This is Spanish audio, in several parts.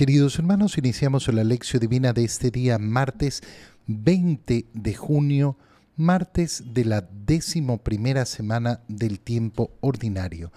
Queridos hermanos, iniciamos la lección divina de este día, martes 20 de junio, martes de la décimo primera semana del tiempo ordinario.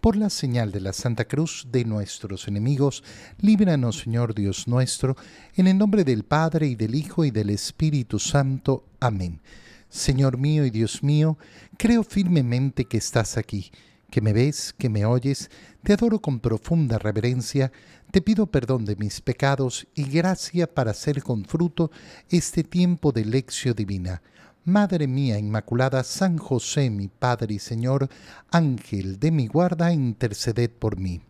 Por la señal de la Santa Cruz de nuestros enemigos, líbranos, Señor Dios nuestro, en el nombre del Padre y del Hijo y del Espíritu Santo. Amén. Señor mío y Dios mío, creo firmemente que estás aquí, que me ves, que me oyes, te adoro con profunda reverencia, te pido perdón de mis pecados y gracia para hacer con fruto este tiempo de lección divina. Madre mía Inmaculada, San José, mi Padre y Señor, Ángel de mi guarda, interceded por mí.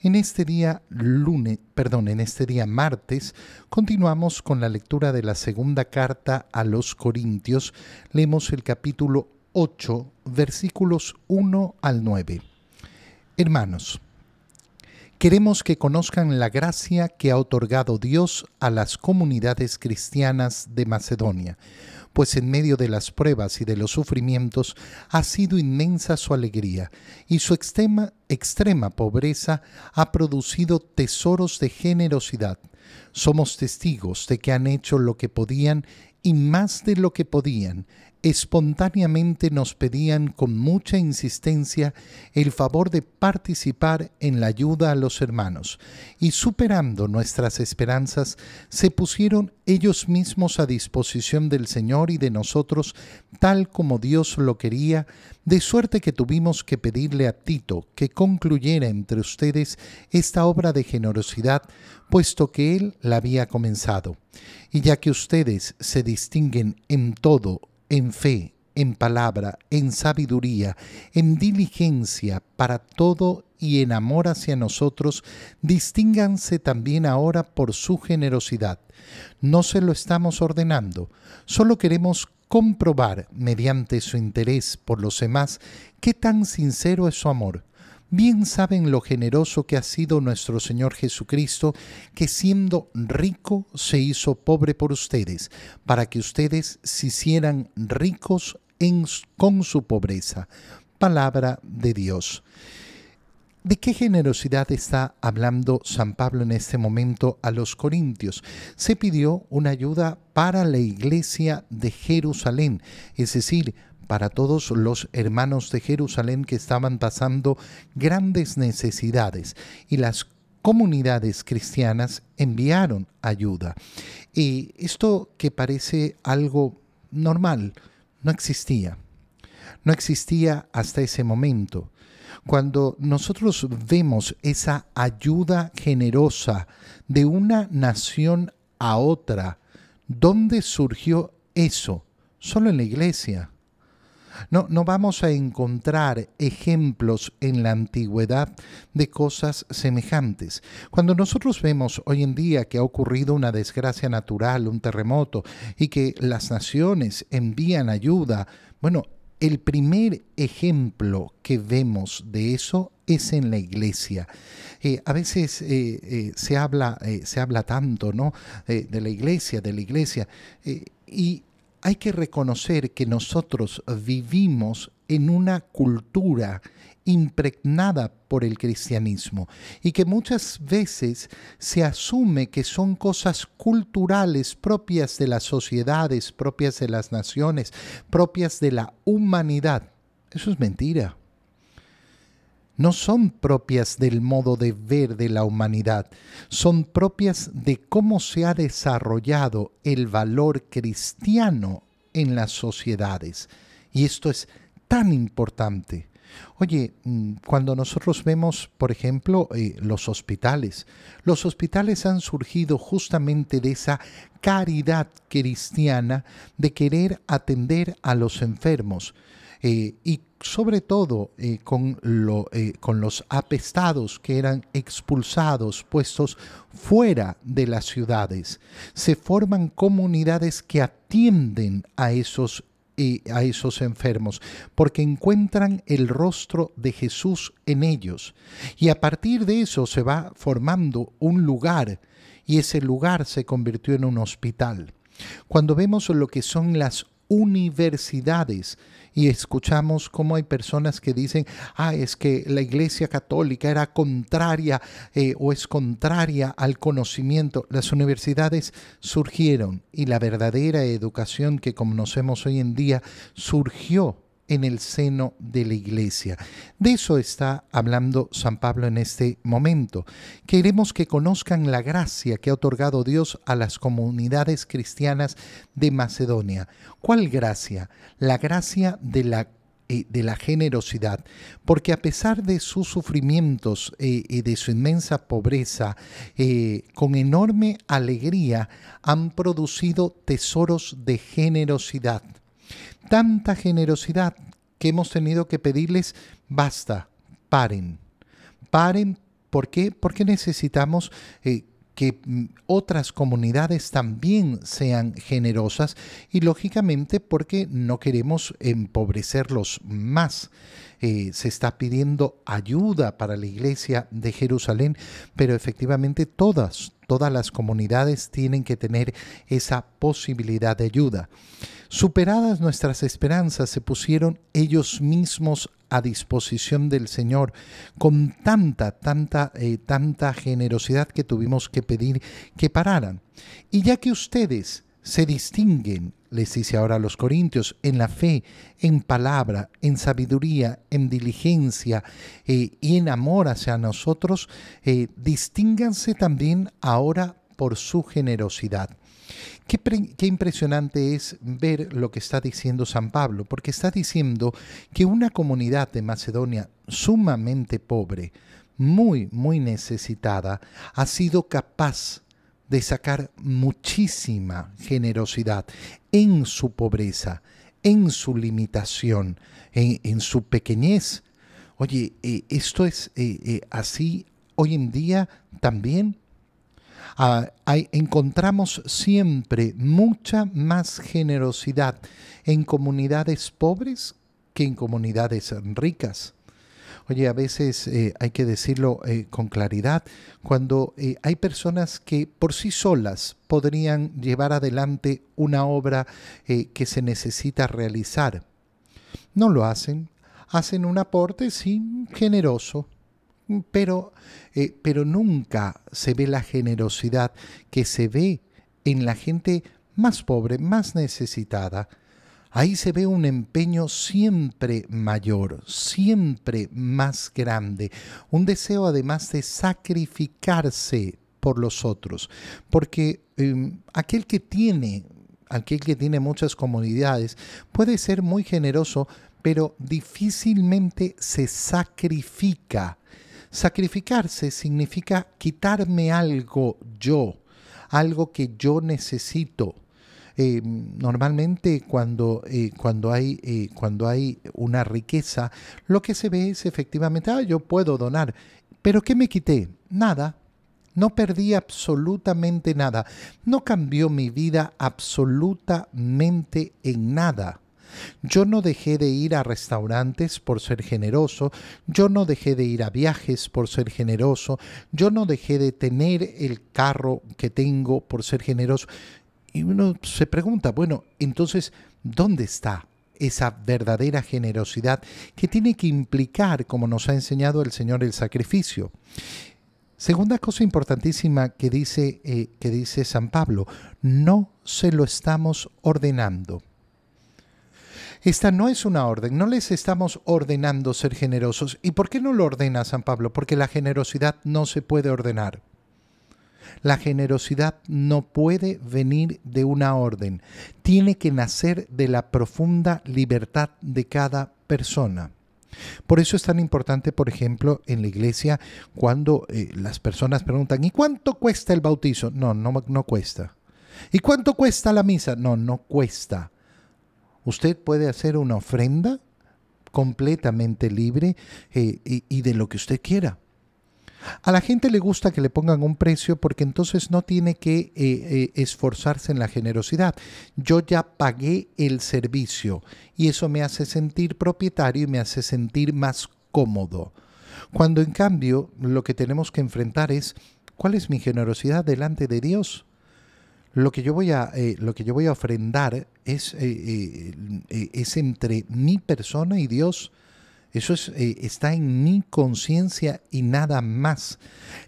En este día lunes, perdón, en este día martes, continuamos con la lectura de la segunda carta a los Corintios. Leemos el capítulo 8, versículos 1 al 9. Hermanos, Queremos que conozcan la gracia que ha otorgado Dios a las comunidades cristianas de Macedonia, pues en medio de las pruebas y de los sufrimientos ha sido inmensa su alegría, y su extrema, extrema pobreza ha producido tesoros de generosidad. Somos testigos de que han hecho lo que podían y más de lo que podían, espontáneamente nos pedían con mucha insistencia el favor de participar en la ayuda a los hermanos, y superando nuestras esperanzas, se pusieron ellos mismos a disposición del Señor y de nosotros, tal como Dios lo quería, de suerte que tuvimos que pedirle a Tito que concluyera entre ustedes esta obra de generosidad, puesto que él la había comenzado. Y ya que ustedes se distinguen en todo en fe, en palabra, en sabiduría, en diligencia para todo y en amor hacia nosotros, distínganse también ahora por su generosidad. No se lo estamos ordenando, solo queremos comprobar, mediante su interés por los demás, qué tan sincero es su amor Bien saben lo generoso que ha sido nuestro Señor Jesucristo, que siendo rico se hizo pobre por ustedes, para que ustedes se hicieran ricos en, con su pobreza. Palabra de Dios. ¿De qué generosidad está hablando San Pablo en este momento a los corintios? Se pidió una ayuda para la iglesia de Jerusalén, es decir, para todos los hermanos de Jerusalén que estaban pasando grandes necesidades y las comunidades cristianas enviaron ayuda. Y esto que parece algo normal, no existía. No existía hasta ese momento. Cuando nosotros vemos esa ayuda generosa de una nación a otra, ¿dónde surgió eso? Solo en la iglesia. No, no vamos a encontrar ejemplos en la antigüedad de cosas semejantes. Cuando nosotros vemos hoy en día que ha ocurrido una desgracia natural, un terremoto, y que las naciones envían ayuda, bueno, el primer ejemplo que vemos de eso es en la iglesia. Eh, a veces eh, eh, se, habla, se habla tanto ¿no? de la iglesia, de la iglesia, y hay que reconocer que nosotros vivimos en una cultura impregnada por el cristianismo y que muchas veces se asume que son cosas culturales propias de las sociedades, propias de las naciones, propias de la humanidad. Eso es mentira no son propias del modo de ver de la humanidad, son propias de cómo se ha desarrollado el valor cristiano en las sociedades. Y esto es tan importante. Oye, mm, cuando nosotros vemos, por ejemplo, eh, los hospitales, los hospitales han surgido justamente de esa caridad cristiana de querer atender a los enfermos. Eh, y sobre todo eh, con, eh, con los apestados que eran expulsados, puestos fuera de las ciudades. Se forman comunidades que atienden a esos a esos enfermos, porque encuentran el rostro de Jesús en ellos. Y a partir de eso se va formando un lugar, y ese lugar se convirtió en un hospital. Cuando vemos lo que son las universidades. Y escuchamos cómo hay personas que dicen, ah, es que la Iglesia Católica era contraria eh, o es contraria al conocimiento. Las universidades surgieron y la verdadera educación que conocemos hoy en día surgió en el seno de la iglesia. De eso está hablando San Pablo en este momento. Queremos que conozcan la gracia que ha otorgado Dios a las comunidades cristianas de Macedonia. ¿Cuál gracia? La gracia de la eh, de la generosidad, porque a pesar de sus sufrimientos eh, y de su inmensa pobreza, eh, con enorme alegría han producido tesoros de generosidad tanta generosidad que hemos tenido que pedirles, basta, paren, paren, ¿por qué? Porque necesitamos eh, que mm, otras comunidades también sean generosas y lógicamente porque no queremos empobrecerlos más. Eh, se está pidiendo ayuda para la iglesia de Jerusalén, pero efectivamente todas, todas las comunidades tienen que tener esa posibilidad de ayuda. Superadas nuestras esperanzas, se pusieron ellos mismos a disposición del Señor con tanta, tanta, eh, tanta generosidad que tuvimos que pedir que pararan. Y ya que ustedes se distinguen, les dice ahora a los Corintios, en la fe, en palabra, en sabiduría, en diligencia eh, y en amor hacia nosotros, eh, distínganse también ahora por su generosidad. Qué, impresionante es ver lo que está diciendo San Pablo, porque está diciendo que una comunidad de Macedonia sumamente pobre, muy, muy necesitada, ha sido capaz de sacar muchísima generosidad en su pobreza, en su limitación, en, su pequeñez. Oye, eh, esto es eh, eh, así hoy en día también Ah, encontramos siempre mucha más generosidad en comunidades pobres que en comunidades ricas. Oye, a veces eh, hay que decirlo eh, con claridad, cuando eh, hay personas que por sí solas podrían llevar adelante una obra que se necesita realizar, no lo hacen, hacen un aporte, sí, generoso, pero, pero nunca se ve la generosidad que se ve en la gente más pobre, más necesitada. Ahí se ve un empeño siempre mayor, siempre más grande, un deseo además de sacrificarse por los otros, porque em, aquel que tiene, aquel que tiene muchas comunidades, puede ser muy generoso, pero difícilmente se sacrifica Sacrificarse significa quitarme algo yo, algo que yo necesito. Eh, normalmente cuando, eh, cuando, hay, eh, cuando hay una riqueza, lo que se ve es efectivamente, ah, yo puedo donar, pero ¿qué me quité? Nada. No perdí absolutamente nada. No cambió mi vida absolutamente en nada. Yo no dejé de ir a restaurantes por ser generoso, yo no dejé de ir a viajes por ser generoso, yo no dejé de tener el carro que tengo por ser generoso. Y uno se pregunta, bueno, entonces, ¿dónde está esa verdadera generosidad que tiene que implicar, como nos ha enseñado el Señor, el sacrificio? Segunda cosa importantísima que dice, eh, que dice San Pablo, no se lo estamos ordenando. Esta no es una orden, no les estamos ordenando ser generosos. ¿Y por qué no lo ordena San Pablo? Porque la generosidad no se puede ordenar. La generosidad no puede venir de una orden, tiene que nacer de la profunda libertad de cada persona. Por eso es tan importante, por ejemplo, en la iglesia, cuando eh, las personas preguntan, ¿y cuánto cuesta el bautizo? No, no, no cuesta. ¿Y cuánto cuesta la misa? No, no cuesta. Usted puede hacer una ofrenda completamente libre eh, y, de lo que usted quiera. A la gente le gusta que le pongan un precio porque entonces no tiene que eh, eh, esforzarse en la generosidad. Yo ya pagué el servicio y eso me hace sentir propietario y me hace sentir más cómodo. Cuando en cambio lo que tenemos que enfrentar es cuál es mi generosidad delante de Dios. lo que yo voy a, eh, lo que yo voy a ofrendar es, es entre mi persona y Dios. Eso es, está en mi conciencia y nada más.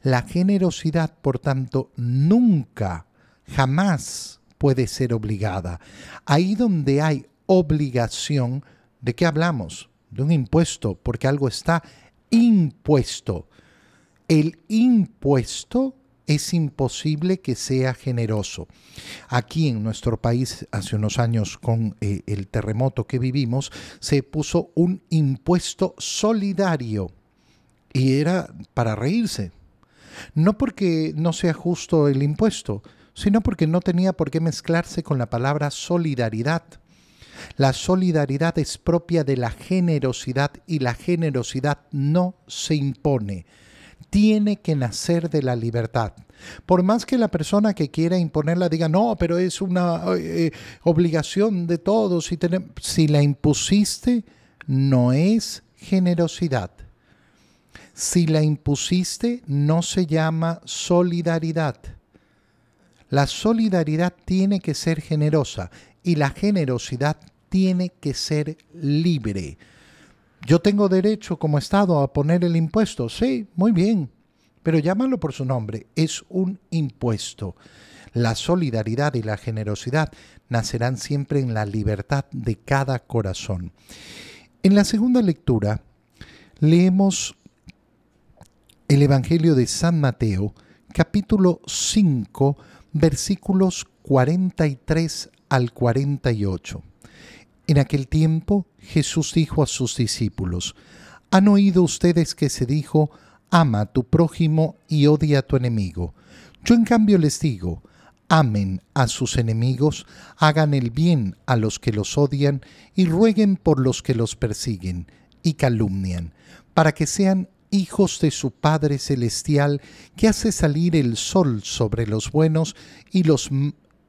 La generosidad, por tanto, nunca, jamás puede ser obligada. Ahí donde hay obligación, ¿de qué hablamos? De un impuesto, porque algo está impuesto. El impuesto es imposible que sea generoso. Aquí en nuestro país, hace unos años con eh, el terremoto que vivimos, se puso un impuesto solidario y era para reírse. No porque no sea justo el impuesto, sino porque no tenía por qué mezclarse con la palabra solidaridad. La solidaridad es propia de la generosidad y la generosidad no se impone tiene que nacer de la libertad. Por más que la persona que quiera imponerla diga, no, pero es una eh, obligación de todos, si la impusiste, no es generosidad. Si la impusiste, no se llama solidaridad. La solidaridad tiene que ser generosa y la generosidad tiene que ser libre. Yo tengo derecho como Estado a poner el impuesto. Sí, muy bien, pero llámalo por su nombre. Es un impuesto. La solidaridad y la generosidad nacerán siempre en la libertad de cada corazón. En la segunda lectura leemos el Evangelio de San Mateo, capítulo 5, versículos 43 al 48. En aquel tiempo Jesús dijo a sus discípulos, ¿han oído ustedes que se dijo, ama a tu prójimo y odia a tu enemigo? Yo en cambio les digo, amen a sus enemigos, hagan el bien a los que los odian y rueguen por los que los persiguen y calumnian, para que sean hijos de su Padre Celestial, que hace salir el sol sobre los buenos y los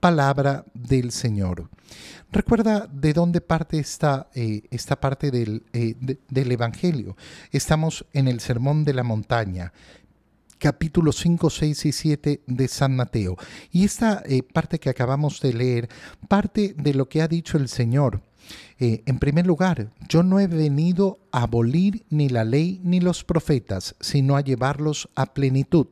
palabra del Señor. Recuerda de dónde parte esta, eh, esta parte del, eh, del Evangelio. Estamos en el Sermón de la Montaña, capítulos 5, 6 y 7 de San Mateo. Y esta eh, parte que acabamos de leer, parte de lo que ha dicho el Señor. en primer lugar, yo no he venido a abolir ni la ley ni los profetas, sino a llevarlos a plenitud.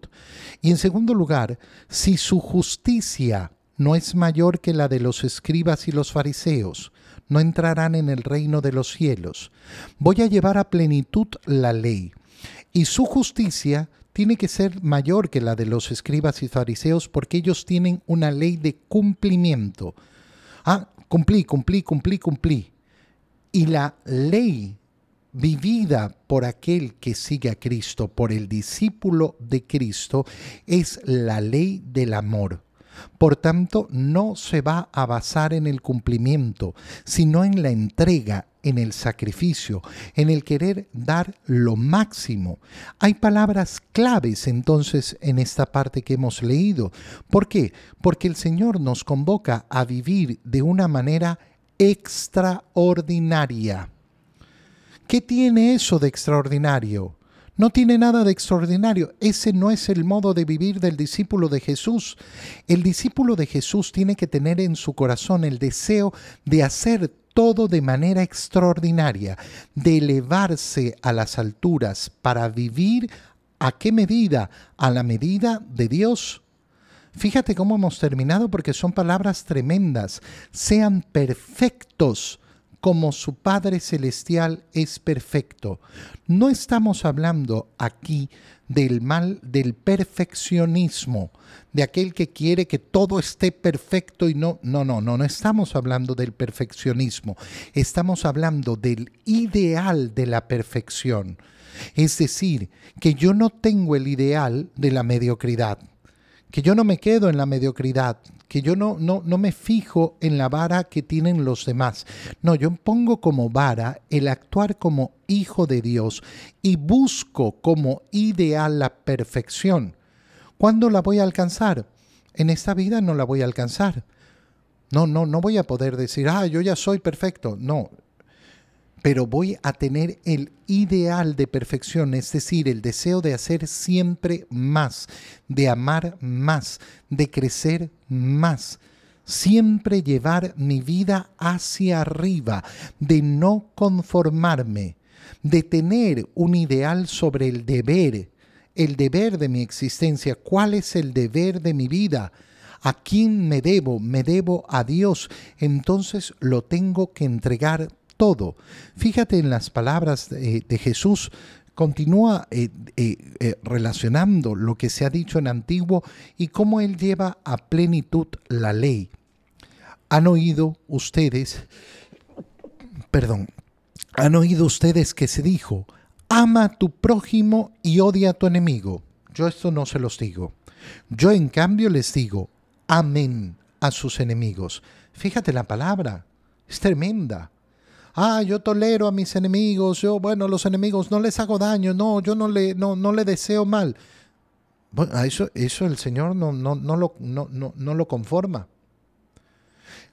Y en segundo lugar, si su justicia no es mayor que la de los escribas y los fariseos, no entrarán en el reino de los cielos. Voy a llevar a plenitud la ley, y su justicia tiene que ser mayor que la de los escribas y fariseos porque ellos tienen una ley de cumplimiento. Ah, cumplí, cumplí, cumplí, cumplí. Y la ley vivida por aquel que sigue a Cristo, por el discípulo de Cristo, es la ley del amor. Por tanto, no se va a basar en el cumplimiento, sino en la entrega, en el sacrificio, en el querer dar lo máximo. Hay palabras claves entonces en esta parte que hemos leído. ¿Por qué? Porque el Señor nos convoca a vivir de una manera extraordinaria. ¿Qué tiene eso de extraordinario? No tiene nada de extraordinario. Ese no es el modo de vivir del discípulo de Jesús. El discípulo de Jesús tiene que tener en su corazón el deseo de hacer todo de manera extraordinaria, de elevarse a las alturas para vivir a qué medida? A la medida de Dios. Fíjate cómo hemos terminado porque son palabras tremendas. Sean perfectos como su Padre Celestial es perfecto. No estamos hablando aquí del mal del perfeccionismo, de aquel que quiere que todo esté perfecto y no, no, no, no, no estamos hablando del perfeccionismo, estamos hablando del ideal de la perfección. Es decir, que yo no tengo el ideal de la mediocridad que yo no me quedo en la mediocridad, que yo no, no, no me fijo en la vara que tienen los demás. No, yo pongo como vara el actuar como hijo de Dios y busco como ideal la perfección. ¿Cuándo la voy a alcanzar? En esta vida no la voy a alcanzar. No, no, no voy a poder decir, ah, yo ya soy perfecto. No, pero voy a tener el ideal de perfección, es decir, el deseo de hacer siempre más, de amar más, de crecer más, siempre llevar mi vida hacia arriba, de no conformarme, de tener un ideal sobre el deber, el deber de mi existencia, cuál es el deber de mi vida. ¿A quién me debo? Me debo a Dios. Entonces lo tengo que entregar todo. Fíjate en las palabras de, Jesús continúa eh, eh, eh, relacionando lo que se ha dicho en antiguo y cómo Él lleva a plenitud la ley. Han oído ustedes, perdón, han oído ustedes que se dijo, ama a tu prójimo y odia a tu enemigo. Yo esto no se los digo. Yo en cambio les digo, amén a sus enemigos. Fíjate la palabra, es tremenda ah, yo tolero a mis enemigos, yo, bueno, los enemigos no les hago daño, no, yo no le, no, no le deseo mal. Bueno, a eso, eso el Señor no, no, no, lo, no, no lo conforma.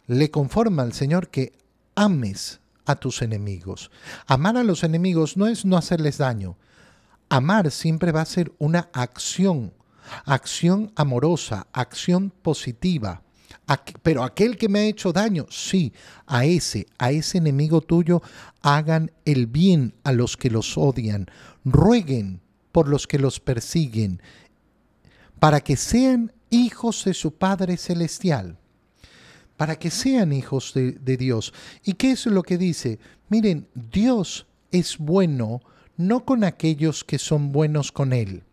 Le conforma al Señor que ames a tus enemigos. Amar a los enemigos no es no hacerles daño. Amar siempre va a ser una acción, acción amorosa, acción positiva pero aquel que me ha hecho daño, sí, a ese, a ese enemigo tuyo, hagan el bien a los que los odian, rueguen por los que los persiguen, para que sean hijos de su Padre Celestial, para que sean hijos de, de Dios. ¿Y qué es lo que dice? Miren, Dios es bueno no con aquellos que son buenos con Él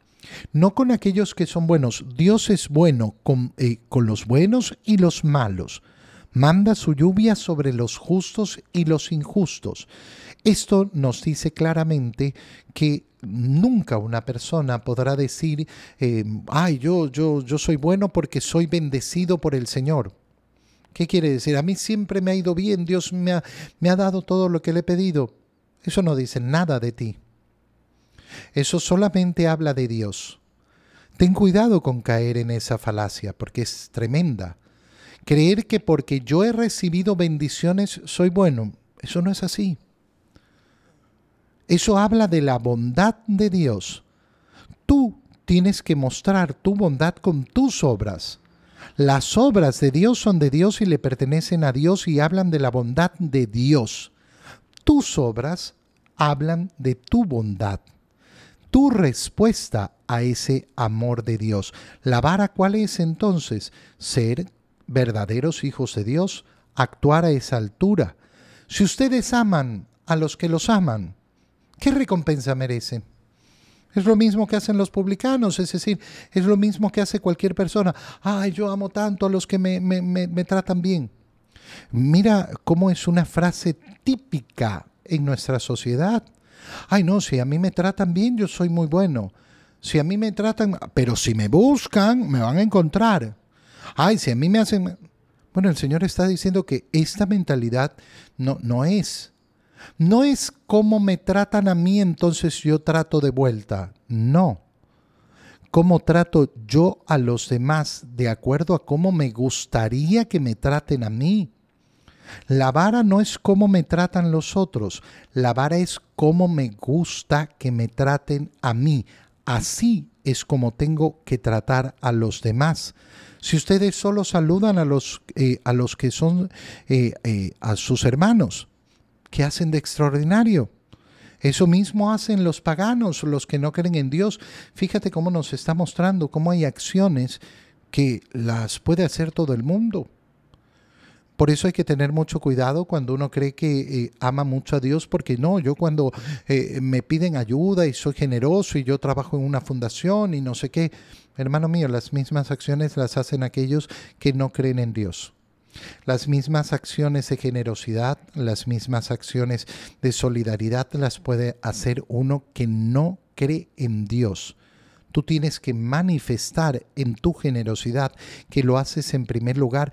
no con aquellos que son buenos. Dios es bueno con, eh, con, los buenos y los malos. Manda su lluvia sobre los justos y los injustos. Esto nos dice claramente que nunca una persona podrá decir, eh, ay, yo, yo, yo soy bueno porque soy bendecido por el Señor. ¿Qué quiere decir? A mí siempre me ha ido bien, Dios me ha, me ha dado todo lo que le he pedido. Eso no dice nada de ti. Eso solamente habla de Dios. Ten cuidado con caer en esa falacia, porque es tremenda. Creer que porque yo he recibido bendiciones soy bueno, eso no es así. Eso habla de la bondad de Dios. Tú tienes que mostrar tu bondad con tus obras. Las obras de Dios son de Dios y le pertenecen a Dios y hablan de la bondad de Dios. Tus obras hablan de tu bondad tu respuesta a ese amor de Dios. ¿La vara cuál es entonces? Ser verdaderos hijos de Dios, actuar a esa altura. Si ustedes aman a los que los aman, ¿qué recompensa merecen? Es lo mismo que hacen los publicanos, es decir, es lo mismo que hace cualquier persona. Ay, yo amo tanto a los que me, me, me tratan bien. Mira cómo es una frase típica en nuestra sociedad. Ay, no, si a mí me tratan bien, yo soy muy bueno. Si a mí me tratan, pero si me buscan, me van a encontrar. Ay, si a mí me hacen... Bueno, el Señor está diciendo que esta mentalidad no, no es. No es cómo me tratan a mí, entonces yo trato de vuelta. No. Cómo trato yo a los demás de acuerdo a cómo me gustaría que me traten a mí. La vara no es cómo me tratan los otros, la vara es cómo me gusta que me traten a mí. Así es como tengo que tratar a los demás. Si ustedes solo saludan a los, eh, a los que son eh, eh, a sus hermanos, ¿qué hacen de extraordinario? Eso mismo hacen los paganos, los que no creen en Dios. Fíjate cómo nos está mostrando cómo hay acciones que las puede hacer todo el mundo. Por eso hay que tener mucho cuidado cuando uno cree que eh, ama mucho a Dios, porque no, yo cuando eh, me piden ayuda y soy generoso y yo trabajo en una fundación y no sé qué, hermano mío, las mismas acciones las hacen aquellos que no creen en Dios. Las mismas acciones de generosidad, las mismas acciones de solidaridad las puede hacer uno que no cree en Dios. Tú tienes que manifestar en tu generosidad que lo haces en primer lugar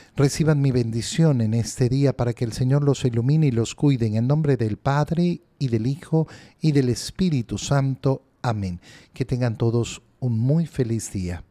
Reciban mi bendición en este día para que el Señor los ilumine y los cuide en el nombre del Padre y del Hijo y del Espíritu Santo. Amén. Que tengan todos un muy feliz día.